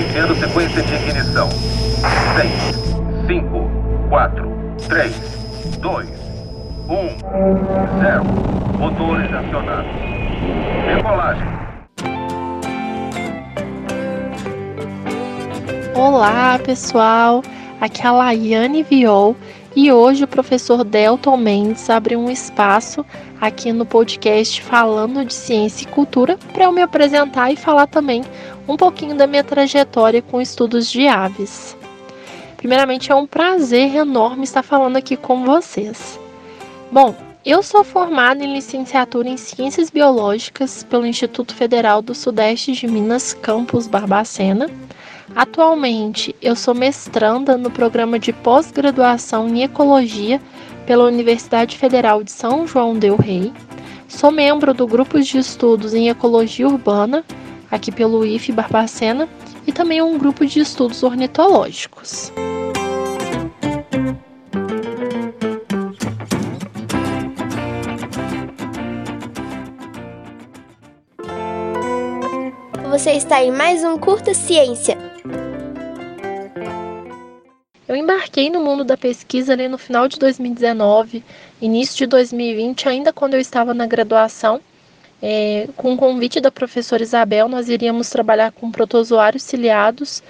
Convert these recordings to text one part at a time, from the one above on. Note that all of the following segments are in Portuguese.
Iniciando sequência de ignição. 6, 5, 4, 3, 2, 1, 0. Motores acionados. Decolagem. Olá, pessoal. Aqui é a Laiane Viol e hoje o professor Delton Mendes abriu um espaço aqui no podcast falando de ciência e cultura para eu me apresentar e falar também um pouquinho da minha trajetória com estudos de aves. Primeiramente, é um prazer enorme estar falando aqui com vocês. Bom, eu sou formada em licenciatura em Ciências Biológicas pelo Instituto Federal do Sudeste de Minas, campus Barbacena Atualmente, eu sou mestranda no programa de pós-graduação em Ecologia pela Universidade Federal de São João del Rei. Sou membro do grupo de estudos em Ecologia Urbana, aqui pelo IF Barbacena, e também um grupo de estudos ornitológicos. Você está em mais um Curta Ciência. Embarquei no mundo da pesquisa ali no final de 2019, início de 2020, ainda quando eu estava na graduação. É, com o convite da professora Isabel, nós iríamos trabalhar com protozoários ciliados,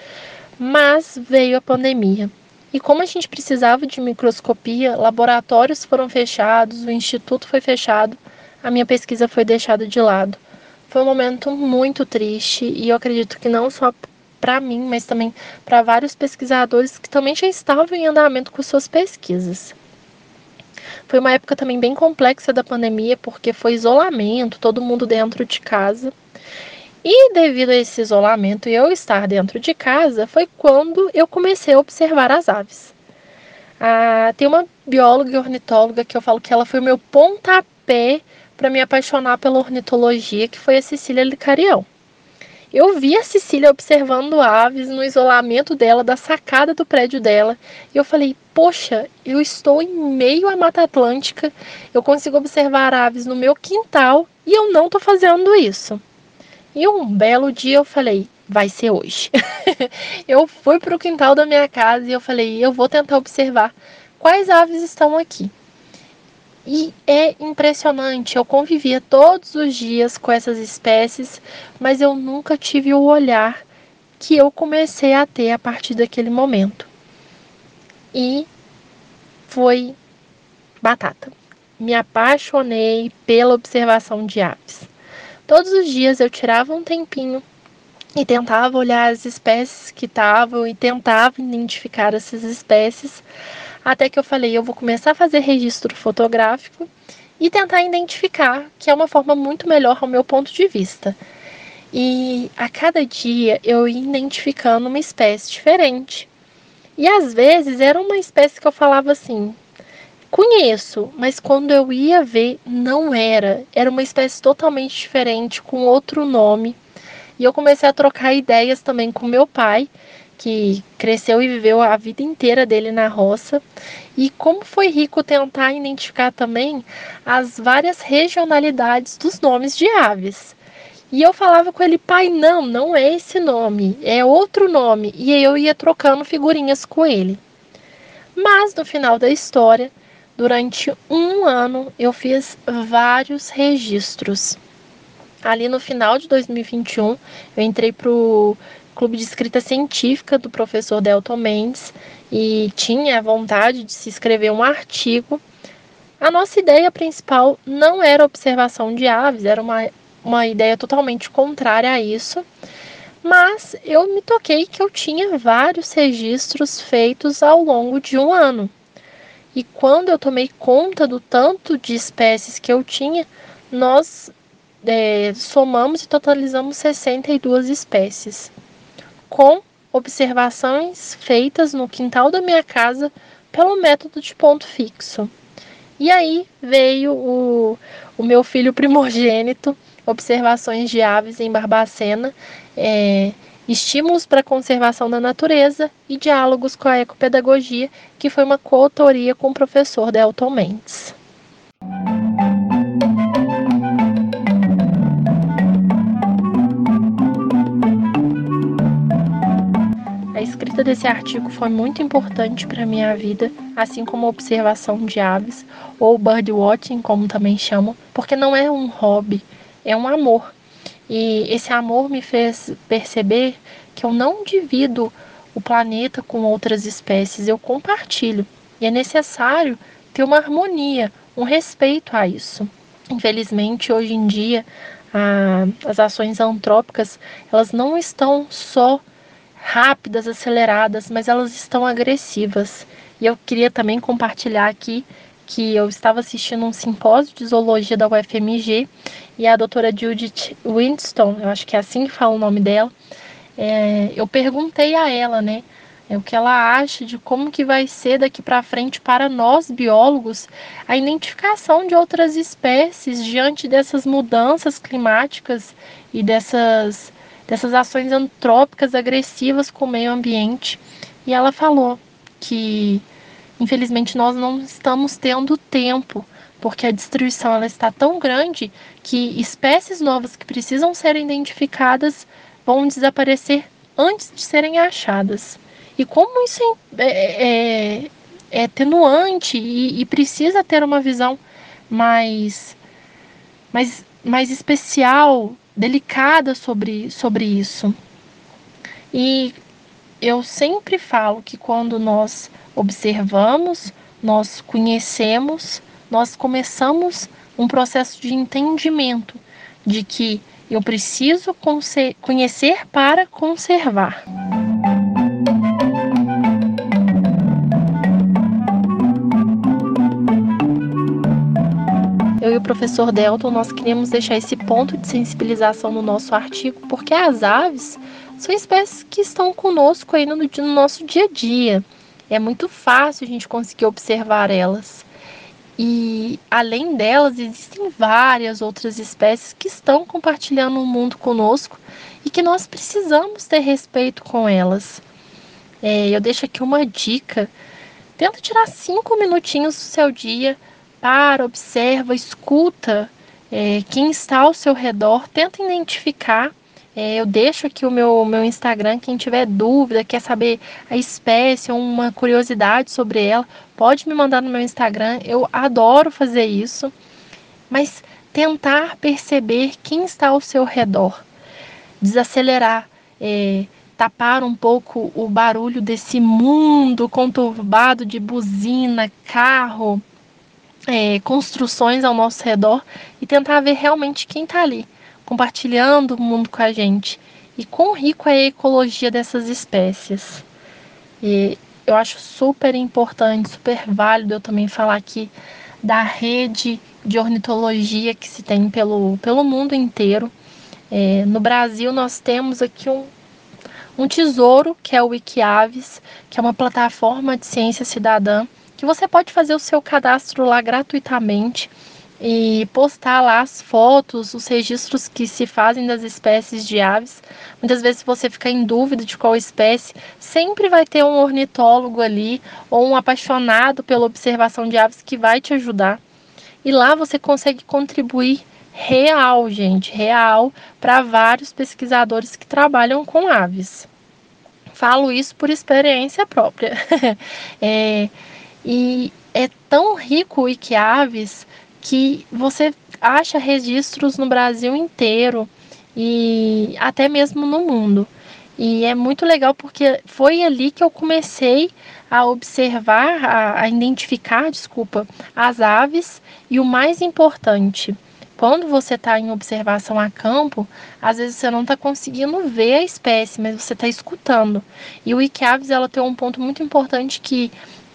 mas veio a pandemia. E como a gente precisava de microscopia, laboratórios foram fechados, o instituto foi fechado, a minha pesquisa foi deixada de lado. Foi um momento muito triste e eu acredito que não só para mim, mas também para vários pesquisadores que também já estavam em andamento com suas pesquisas. Foi uma época também bem complexa da pandemia, porque foi isolamento, todo mundo dentro de casa. E devido a esse isolamento e eu estar dentro de casa, foi quando eu comecei a observar as aves. Ah, tem uma bióloga e ornitóloga que eu falo que ela foi o meu pontapé para me apaixonar pela ornitologia, que foi a Cecília Licarião. Eu vi a Cecília observando aves no isolamento dela, da sacada do prédio dela, e eu falei: Poxa, eu estou em meio à Mata Atlântica, eu consigo observar aves no meu quintal e eu não estou fazendo isso. E um belo dia eu falei: Vai ser hoje. eu fui para o quintal da minha casa e eu falei: Eu vou tentar observar quais aves estão aqui. E é impressionante, eu convivia todos os dias com essas espécies, mas eu nunca tive o olhar que eu comecei a ter a partir daquele momento. E foi batata. Me apaixonei pela observação de aves. Todos os dias eu tirava um tempinho e tentava olhar as espécies que estavam e tentava identificar essas espécies até que eu falei, eu vou começar a fazer registro fotográfico e tentar identificar, que é uma forma muito melhor ao meu ponto de vista. E a cada dia eu ia identificando uma espécie diferente. E às vezes era uma espécie que eu falava assim: conheço, mas quando eu ia ver, não era. Era uma espécie totalmente diferente, com outro nome. E eu comecei a trocar ideias também com meu pai que cresceu e viveu a vida inteira dele na roça. E como foi rico tentar identificar também as várias regionalidades dos nomes de aves. E eu falava com ele, pai, não, não é esse nome, é outro nome. E eu ia trocando figurinhas com ele. Mas no final da história, durante um ano, eu fiz vários registros. Ali no final de 2021, eu entrei para o clube de escrita científica do professor Delton Mendes e tinha a vontade de se escrever um artigo. A nossa ideia principal não era observação de aves, era uma, uma ideia totalmente contrária a isso, mas eu me toquei que eu tinha vários registros feitos ao longo de um ano. E quando eu tomei conta do tanto de espécies que eu tinha, nós é, somamos e totalizamos 62 espécies com observações feitas no quintal da minha casa pelo método de ponto fixo. E aí veio o, o meu filho primogênito, observações de aves em Barbacena, é, estímulos para a conservação da natureza e diálogos com a ecopedagogia, que foi uma coautoria com o professor Delton Mendes. Desse artigo foi muito importante para minha vida, assim como a observação de aves, ou birdwatching, como também chamam, porque não é um hobby, é um amor. E esse amor me fez perceber que eu não divido o planeta com outras espécies, eu compartilho. E é necessário ter uma harmonia, um respeito a isso. Infelizmente, hoje em dia, a, as ações antrópicas, elas não estão só rápidas, aceleradas, mas elas estão agressivas. E eu queria também compartilhar aqui que eu estava assistindo um simpósio de zoologia da UFMG e a doutora Judith Winston, eu acho que é assim que fala o nome dela, é, eu perguntei a ela, né, é, o que ela acha de como que vai ser daqui para frente para nós biólogos a identificação de outras espécies diante dessas mudanças climáticas e dessas dessas ações antrópicas agressivas com o meio ambiente. E ela falou que, infelizmente, nós não estamos tendo tempo, porque a destruição ela está tão grande que espécies novas que precisam ser identificadas vão desaparecer antes de serem achadas. E como isso é, é, é, é tenuante e, e, precisa ter uma visão mais, mais, mais especial delicada sobre, sobre isso. E eu sempre falo que quando nós observamos, nós conhecemos, nós começamos um processo de entendimento de que eu preciso conhecer para conservar. Professor Delton, nós queríamos deixar esse ponto de sensibilização no nosso artigo, porque as aves são espécies que estão conosco aí no, no nosso dia a dia. É muito fácil a gente conseguir observar elas. E além delas, existem várias outras espécies que estão compartilhando o mundo conosco e que nós precisamos ter respeito com elas. É, eu deixo aqui uma dica. Tenta tirar cinco minutinhos do seu dia para, observa, escuta é, quem está ao seu redor, tenta identificar. É, eu deixo aqui o meu, meu Instagram, quem tiver dúvida, quer saber a espécie uma curiosidade sobre ela, pode me mandar no meu Instagram. Eu adoro fazer isso, mas tentar perceber quem está ao seu redor, desacelerar, é, tapar um pouco o barulho desse mundo conturbado de buzina, carro, é, construções ao nosso redor e tentar ver realmente quem está ali, compartilhando o mundo com a gente e quão rico é a ecologia dessas espécies. E eu acho super importante, super válido eu também falar aqui da rede de ornitologia que se tem pelo, pelo mundo inteiro. É, no Brasil, nós temos aqui um, um tesouro que é o Wikiaves, que é uma plataforma de ciência cidadã que você pode fazer o seu cadastro lá gratuitamente e postar lá as fotos, os registros que se fazem das espécies de aves. Muitas vezes, se você ficar em dúvida de qual espécie, sempre vai ter um ornitólogo ali ou um apaixonado pela observação de aves que vai te ajudar. E lá você consegue contribuir real, gente, real, para vários pesquisadores que trabalham com aves. Falo isso por experiência própria. é, e é tão rico o Iquiaves que você acha registros no Brasil inteiro e até mesmo no mundo. E é muito legal porque foi ali que eu comecei a observar, a, a identificar, desculpa, as aves e o mais importante, quando você está em observação a campo, às vezes você não está conseguindo ver a espécie, mas você está escutando. E o Iquiaves ela tem um ponto muito importante que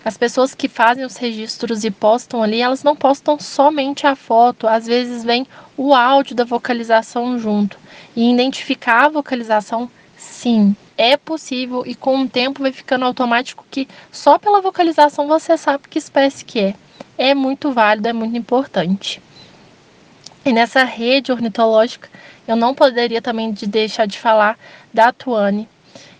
as pessoas que fazem os registros e postam ali, elas não postam somente a foto, às vezes vem o áudio da vocalização junto. E identificar a vocalização, sim, é possível e com o tempo vai ficando automático que só pela vocalização você sabe que espécie que é. É muito válido, é muito importante. E nessa rede ornitológica, eu não poderia também de deixar de falar da Tuane,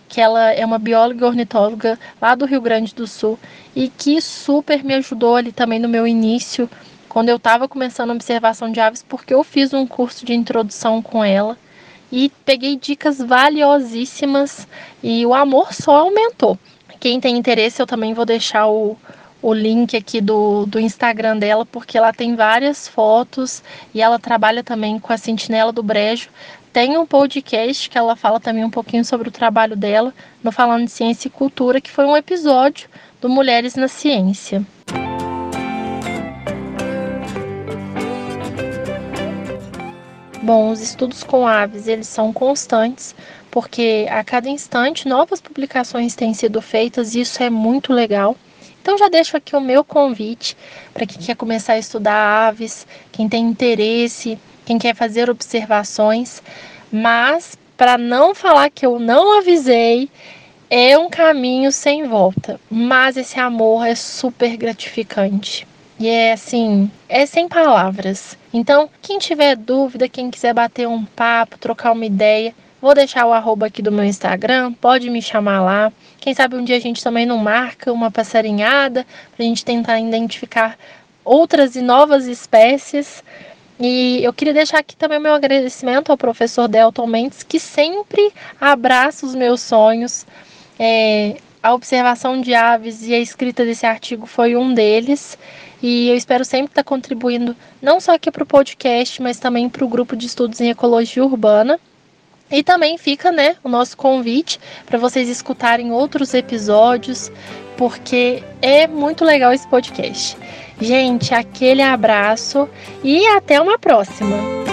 que ela é uma bióloga ornitóloga lá do Rio Grande do Sul e que super me ajudou ali também no meu início, quando eu estava começando a observação de aves, porque eu fiz um curso de introdução com ela e peguei dicas valiosíssimas e o amor só aumentou. Quem tem interesse, eu também vou deixar o, o link aqui do, do Instagram dela, porque ela tem várias fotos e ela trabalha também com a Sentinela do Brejo. Tem um podcast que ela fala também um pouquinho sobre o trabalho dela no Falando de Ciência e Cultura, que foi um episódio do Mulheres na Ciência. Bom, os estudos com aves, eles são constantes, porque a cada instante novas publicações têm sido feitas e isso é muito legal. Então já deixo aqui o meu convite para quem quer começar a estudar aves, quem tem interesse quem quer fazer observações, mas para não falar que eu não avisei, é um caminho sem volta. Mas esse amor é super gratificante. E é assim, é sem palavras. Então, quem tiver dúvida, quem quiser bater um papo, trocar uma ideia, vou deixar o arroba aqui do meu Instagram, pode me chamar lá. Quem sabe um dia a gente também não marca uma passarinhada para a gente tentar identificar outras e novas espécies. E eu queria deixar aqui também o meu agradecimento ao professor Delton Mendes, que sempre abraça os meus sonhos. É, a observação de aves e a escrita desse artigo foi um deles. E eu espero sempre estar contribuindo não só aqui para o podcast, mas também para o grupo de estudos em ecologia urbana. E também fica né, o nosso convite para vocês escutarem outros episódios, porque é muito legal esse podcast. Gente, aquele abraço e até uma próxima!